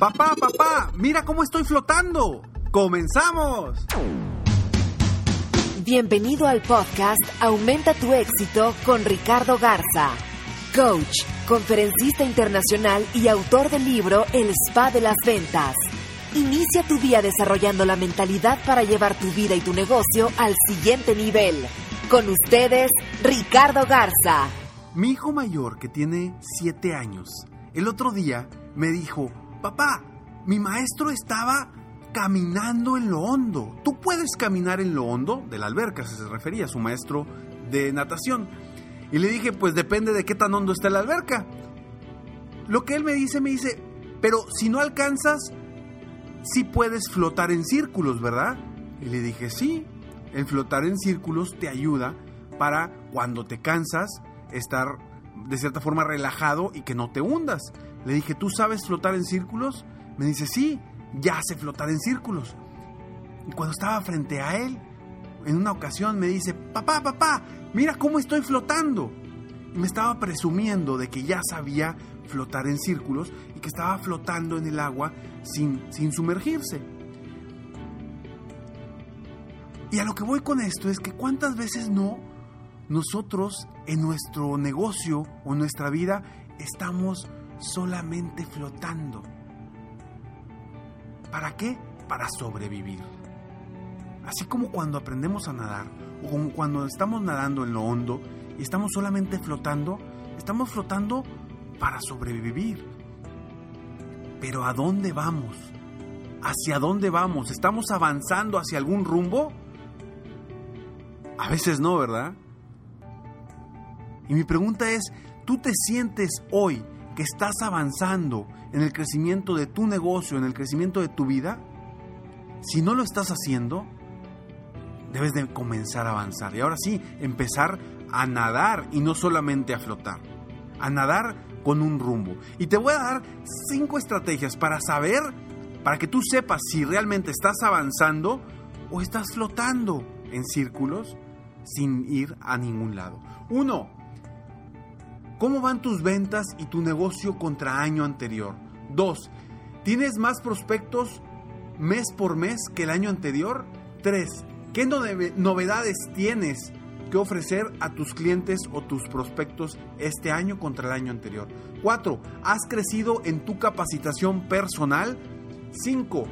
Papá, papá, mira cómo estoy flotando. ¡Comenzamos! Bienvenido al podcast Aumenta tu éxito con Ricardo Garza, coach, conferencista internacional y autor del libro El Spa de las Ventas. Inicia tu día desarrollando la mentalidad para llevar tu vida y tu negocio al siguiente nivel. Con ustedes, Ricardo Garza. Mi hijo mayor, que tiene 7 años, el otro día me dijo, papá, mi maestro estaba caminando en lo hondo. ¿Tú puedes caminar en lo hondo? De la alberca se refería a su maestro de natación. Y le dije, pues depende de qué tan hondo está la alberca. Lo que él me dice, me dice, pero si no alcanzas, sí puedes flotar en círculos, ¿verdad? Y le dije, sí, el flotar en círculos te ayuda para cuando te cansas estar de cierta forma relajado y que no te hundas. Le dije, ¿tú sabes flotar en círculos? Me dice, sí, ya sé flotar en círculos. Y cuando estaba frente a él, en una ocasión me dice, papá, papá, mira cómo estoy flotando. Y me estaba presumiendo de que ya sabía flotar en círculos y que estaba flotando en el agua sin, sin sumergirse. Y a lo que voy con esto es que cuántas veces no nosotros en nuestro negocio o nuestra vida estamos solamente flotando. ¿Para qué? Para sobrevivir. Así como cuando aprendemos a nadar o como cuando estamos nadando en lo hondo y estamos solamente flotando, estamos flotando para sobrevivir. Pero ¿a dónde vamos? ¿Hacia dónde vamos? ¿Estamos avanzando hacia algún rumbo? A veces no, ¿verdad? Y mi pregunta es, ¿tú te sientes hoy que estás avanzando en el crecimiento de tu negocio, en el crecimiento de tu vida? Si no lo estás haciendo, debes de comenzar a avanzar. Y ahora sí, empezar a nadar y no solamente a flotar. A nadar con un rumbo. Y te voy a dar cinco estrategias para saber, para que tú sepas si realmente estás avanzando o estás flotando en círculos sin ir a ningún lado. Uno, ¿cómo van tus ventas y tu negocio contra año anterior? Dos, ¿tienes más prospectos mes por mes que el año anterior? Tres, ¿qué novedades tienes que ofrecer a tus clientes o tus prospectos este año contra el año anterior? Cuatro, ¿has crecido en tu capacitación personal? Cinco,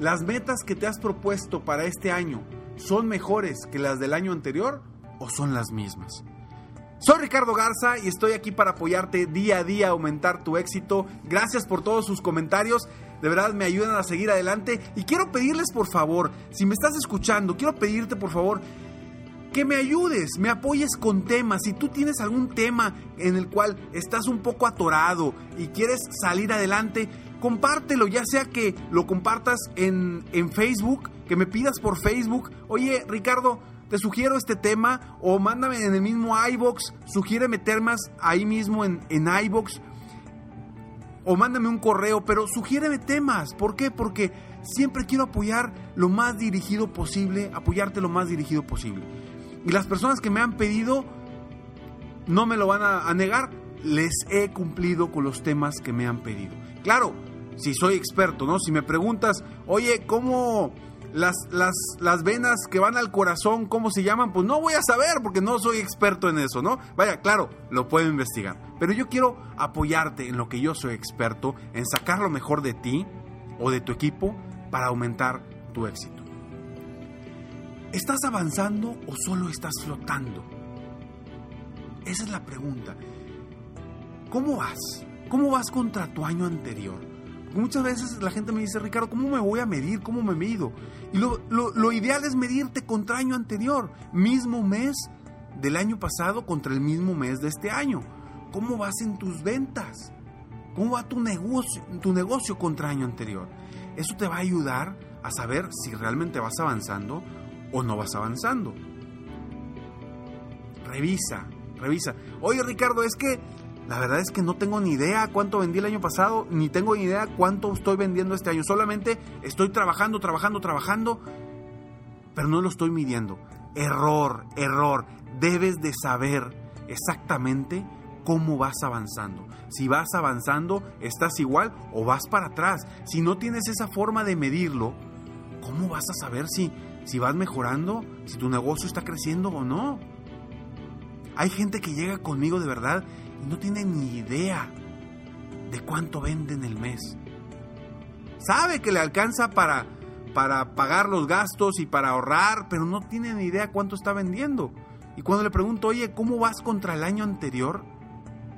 ¿las metas que te has propuesto para este año son mejores que las del año anterior o son las mismas? Soy Ricardo Garza y estoy aquí para apoyarte día a día aumentar tu éxito. Gracias por todos sus comentarios. De verdad me ayudan a seguir adelante. Y quiero pedirles por favor, si me estás escuchando, quiero pedirte por favor que me ayudes, me apoyes con temas. Si tú tienes algún tema en el cual estás un poco atorado y quieres salir adelante, compártelo, ya sea que lo compartas en, en Facebook, que me pidas por Facebook, oye Ricardo, te sugiero este tema o mándame en el mismo iBox, sugiéreme temas ahí mismo en, en iBox o mándame un correo, pero sugiéreme temas. ¿Por qué? Porque siempre quiero apoyar lo más dirigido posible, apoyarte lo más dirigido posible. Y las personas que me han pedido no me lo van a, a negar, les he cumplido con los temas que me han pedido. Claro, si soy experto, ¿no? Si me preguntas, oye, ¿cómo las, las, las venas que van al corazón, cómo se llaman? Pues no voy a saber porque no soy experto en eso, ¿no? Vaya, claro, lo puedo investigar. Pero yo quiero apoyarte en lo que yo soy experto, en sacar lo mejor de ti o de tu equipo para aumentar tu éxito. ¿Estás avanzando o solo estás flotando? Esa es la pregunta. ¿Cómo vas? ¿Cómo vas contra tu año anterior? Muchas veces la gente me dice, Ricardo, ¿cómo me voy a medir? ¿Cómo me mido? Y lo, lo ideal es medirte contra año anterior, mismo mes del año pasado contra el mismo mes de este año. ¿Cómo vas en tus ventas? ¿Cómo va tu negocio, tu negocio contra año anterior? Eso te va a ayudar a saber si realmente vas avanzando o no vas avanzando. Revisa, revisa. Oye Ricardo, es que la verdad es que no tengo ni idea cuánto vendí el año pasado, ni tengo ni idea cuánto estoy vendiendo este año. Solamente estoy trabajando, trabajando, trabajando, pero no lo estoy midiendo. Error, error. Debes de saber exactamente cómo vas avanzando. Si vas avanzando, estás igual o vas para atrás. Si no tienes esa forma de medirlo, ¿cómo vas a saber si, si vas mejorando, si tu negocio está creciendo o no? Hay gente que llega conmigo de verdad no tiene ni idea de cuánto vende en el mes. Sabe que le alcanza para, para pagar los gastos y para ahorrar, pero no tiene ni idea cuánto está vendiendo. Y cuando le pregunto, oye, ¿cómo vas contra el año anterior?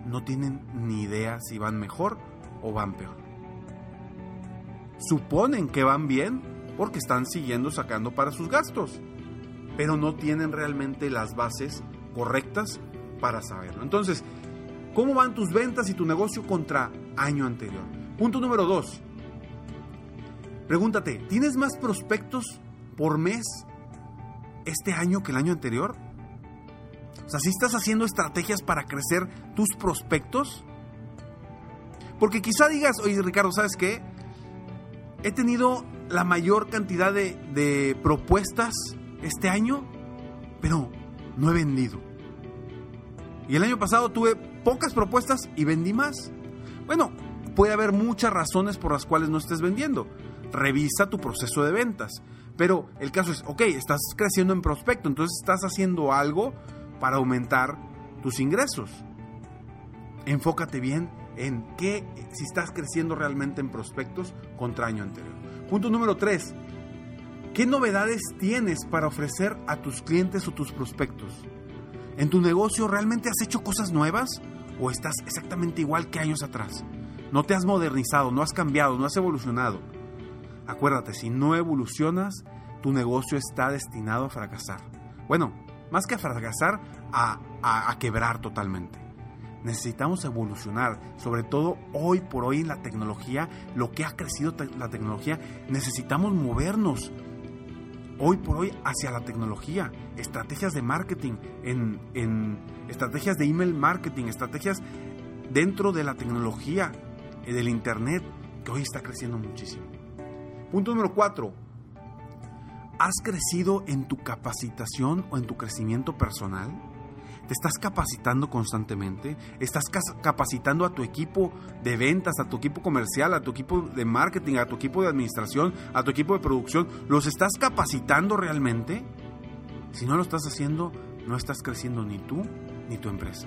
No tienen ni idea si van mejor o van peor. Suponen que van bien porque están siguiendo sacando para sus gastos, pero no tienen realmente las bases correctas para saberlo. Entonces, ¿cómo van tus ventas y tu negocio contra año anterior? Punto número dos. Pregúntate, ¿tienes más prospectos por mes este año que el año anterior? O sea, si estás haciendo estrategias para crecer tus prospectos. Porque quizá digas, oye Ricardo, ¿sabes qué? He tenido la mayor cantidad de propuestas este año, pero no he vendido. Y el año pasado tuve pocas propuestas y vendí más. Bueno, puede haber muchas razones por las cuales no estés vendiendo. Revisa tu proceso de ventas. Pero el caso es, ok, estás creciendo en prospecto, entonces estás haciendo algo para aumentar tus ingresos. Enfócate bien en qué, si estás creciendo realmente en prospectos contra año anterior. Punto número 3. ¿Qué novedades tienes para ofrecer a tus clientes o tus prospectos? ¿En tu negocio realmente has hecho cosas nuevas o estás exactamente igual que años atrás? No te has modernizado, no has cambiado, no has evolucionado. Acuérdate, si no evolucionas, tu negocio está destinado a fracasar. Bueno, más que a fracasar, a, a, quebrar totalmente. Necesitamos evolucionar, sobre todo hoy por hoy en la tecnología, lo que ha crecido la tecnología, necesitamos movernos hoy por hoy hacia la tecnología, estrategias de marketing, en, en estrategias de email marketing, estrategias dentro de la tecnología, eh, del Internet, que hoy está creciendo muchísimo. Punto número cuatro. ¿Has crecido en tu capacitación o en tu crecimiento personal? ¿Te estás capacitando constantemente? ¿Estás capacitando a tu equipo de ventas, a tu equipo comercial, a tu equipo de marketing, a tu equipo de administración, a tu equipo de producción? ¿Los estás capacitando realmente? Si no lo estás haciendo, no estás creciendo ni tú ni tu empresa.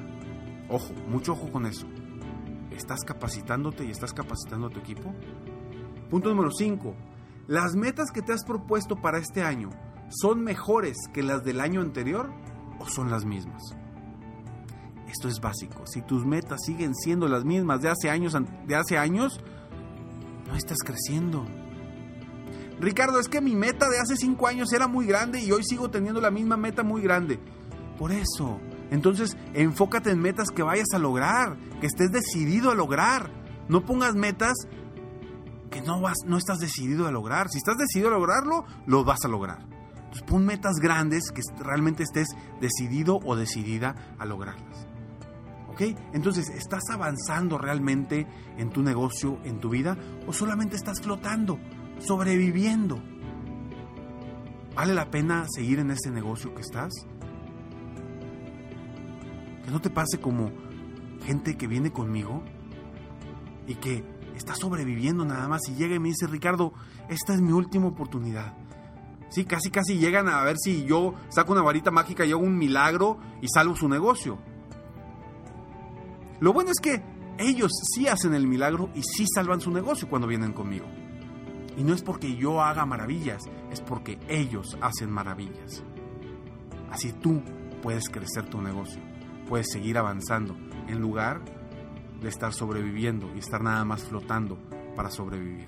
Ojo, mucho ojo con eso. ¿Estás capacitándote y estás capacitando a tu equipo? Punto número 5. ¿Las metas que te has propuesto para este año son mejores que las del año anterior o son las mismas? Esto es básico. Si tus metas siguen siendo las mismas de hace años, de hace años no estás creciendo. Ricardo, es que mi meta de hace cinco años era muy grande y hoy sigo teniendo la misma meta muy grande. Por eso, entonces enfócate en metas que vayas a lograr, que estés decidido a lograr. No pongas metas que no, vas, no estás decidido a lograr. Si estás decidido a lograrlo, lo vas a lograr. Entonces pon metas grandes que realmente estés decidido o decidida a lograrlas. Entonces, ¿estás avanzando realmente en tu negocio, en tu vida? ¿O solamente estás flotando, sobreviviendo? ¿Vale la pena seguir en ese negocio que estás? Que no te pase como gente que viene conmigo y que está sobreviviendo nada más y llega y me dice, Ricardo, esta es mi última oportunidad. Sí, casi casi llegan a ver si yo saco una varita mágica y hago un milagro y salvo su negocio. Lo bueno es que ellos sí hacen el milagro y sí salvan su negocio cuando vienen conmigo. Y no es porque yo haga maravillas, es porque ellos hacen maravillas. Así tú puedes crecer tu negocio, puedes seguir avanzando en lugar de estar sobreviviendo y estar nada más flotando para sobrevivir.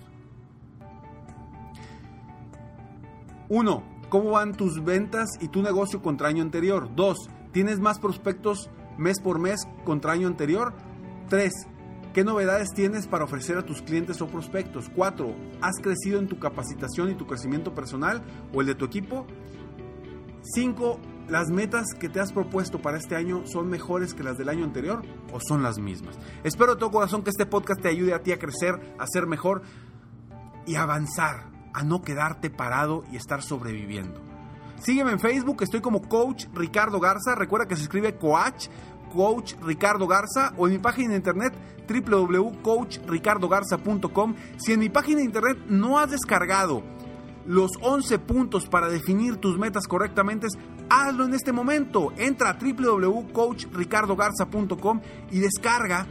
1. ¿Cómo van tus ventas y tu negocio contra año anterior? 2. ¿Tienes más prospectos mes por mes contra año anterior? 3. ¿Qué novedades tienes para ofrecer a tus clientes o prospectos? 4. ¿Has crecido en tu capacitación y tu crecimiento personal o el de tu equipo? 5. ¿Las metas que te has propuesto para este año son mejores que las del año anterior o son las mismas? Espero de todo corazón que este podcast te ayude a ti a crecer, a ser mejor y avanzar, a no quedarte parado y estar sobreviviendo. Sígueme en Facebook, estoy como Coach Ricardo Garza. Recuerda que se escribe Coach, Coach Ricardo Garza, o en mi página de internet www.coachricardogarza.com. Si en mi página de internet no has descargado los 11 puntos para definir tus metas correctamente, hazlo en este momento. Entra a www.coachricardogarza.com y descarga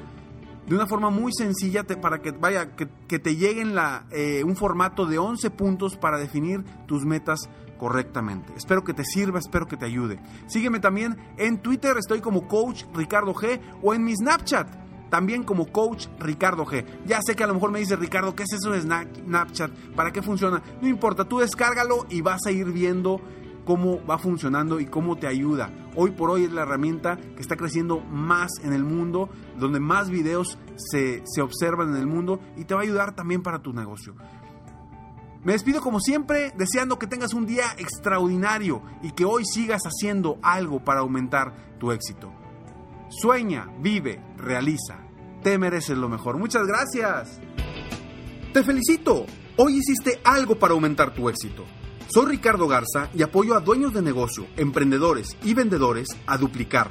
de una forma muy sencilla para que vaya que, te lleguen la, eh, un formato de 11 puntos para definir tus metas correctamente. Espero que te sirva, espero que te ayude. Sígueme también en Twitter, estoy como Coach Ricardo G o en mi Snapchat, también como Coach Ricardo G. Ya sé que a lo mejor me dice Ricardo, ¿qué es eso de Snapchat? ¿Para qué funciona? No importa, tú descárgalo y vas a ir viendo cómo va funcionando y cómo te ayuda. Hoy por hoy es la herramienta que está creciendo más en el mundo, donde más videos se, se observan en el mundo y te va a ayudar también para tu negocio. Me despido como siempre, deseando que tengas un día extraordinario y que hoy sigas haciendo algo para aumentar tu éxito. Sueña, vive, realiza. Te mereces lo mejor. Muchas gracias. Te felicito. Hoy hiciste algo para aumentar tu éxito. Soy Ricardo Garza y apoyo a dueños de negocio, emprendedores y vendedores a duplicar,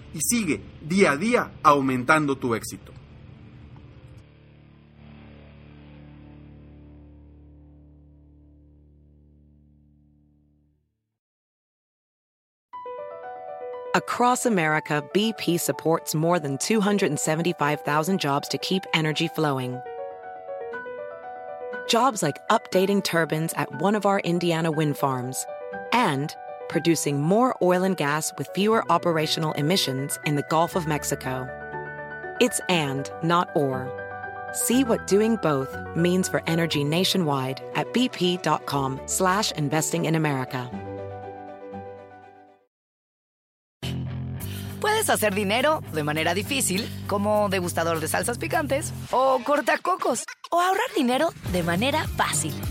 y sigue día a día aumentando tu éxito. Across America, BP supports more than 275,000 jobs to keep energy flowing. Jobs like updating turbines at one of our Indiana wind farms and producing more oil and gas with fewer operational emissions in the Gulf of Mexico. It's and, not or. See what doing both means for energy nationwide at bp.com slash investing in America. Puedes hacer dinero de manera difícil, como degustador de salsas picantes, o cortacocos, o ahorrar dinero de manera fácil